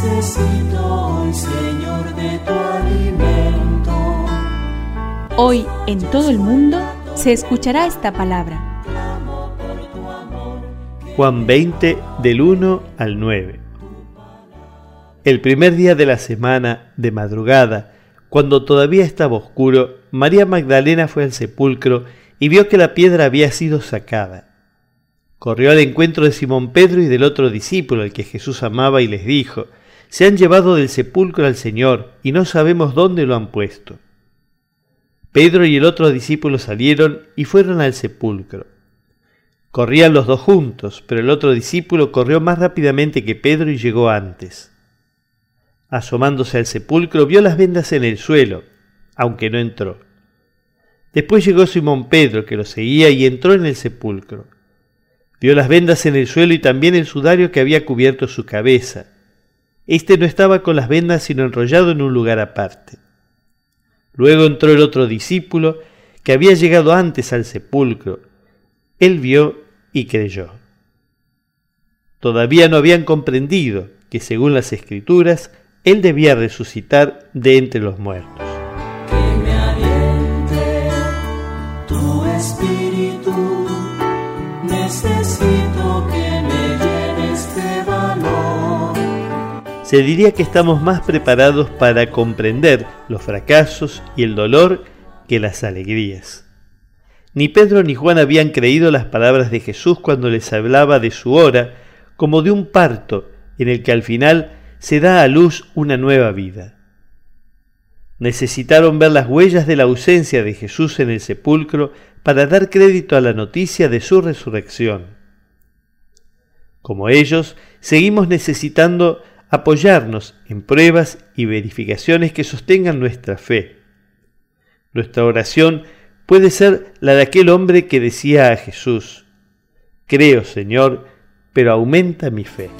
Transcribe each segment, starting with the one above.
Necesito hoy, Señor, de tu alimento. Hoy en todo el mundo se escuchará esta palabra. Juan 20 del 1 al 9. El primer día de la semana, de madrugada, cuando todavía estaba oscuro, María Magdalena fue al sepulcro y vio que la piedra había sido sacada. Corrió al encuentro de Simón Pedro y del otro discípulo, al que Jesús amaba, y les dijo, Se han llevado del sepulcro al Señor, y no sabemos dónde lo han puesto. Pedro y el otro discípulo salieron y fueron al sepulcro. Corrían los dos juntos, pero el otro discípulo corrió más rápidamente que Pedro y llegó antes. Asomándose al sepulcro, vio las vendas en el suelo, aunque no entró. Después llegó Simón Pedro, que lo seguía, y entró en el sepulcro. Vio las vendas en el suelo y también el sudario que había cubierto su cabeza. Este no estaba con las vendas, sino enrollado en un lugar aparte. Luego entró el otro discípulo, que había llegado antes al sepulcro. Él vio y creyó. Todavía no habían comprendido que, según las escrituras, él debía resucitar de entre los muertos. Que me tu espíritu. Se diría que estamos más preparados para comprender los fracasos y el dolor que las alegrías. Ni Pedro ni Juan habían creído las palabras de Jesús cuando les hablaba de su hora como de un parto en el que al final se da a luz una nueva vida. Necesitaron ver las huellas de la ausencia de Jesús en el sepulcro para dar crédito a la noticia de su resurrección. Como ellos, seguimos necesitando apoyarnos en pruebas y verificaciones que sostengan nuestra fe. Nuestra oración puede ser la de aquel hombre que decía a Jesús, Creo, Señor, pero aumenta mi fe.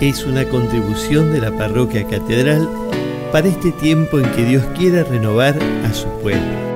Es una contribución de la parroquia catedral para este tiempo en que Dios quiere renovar a su pueblo.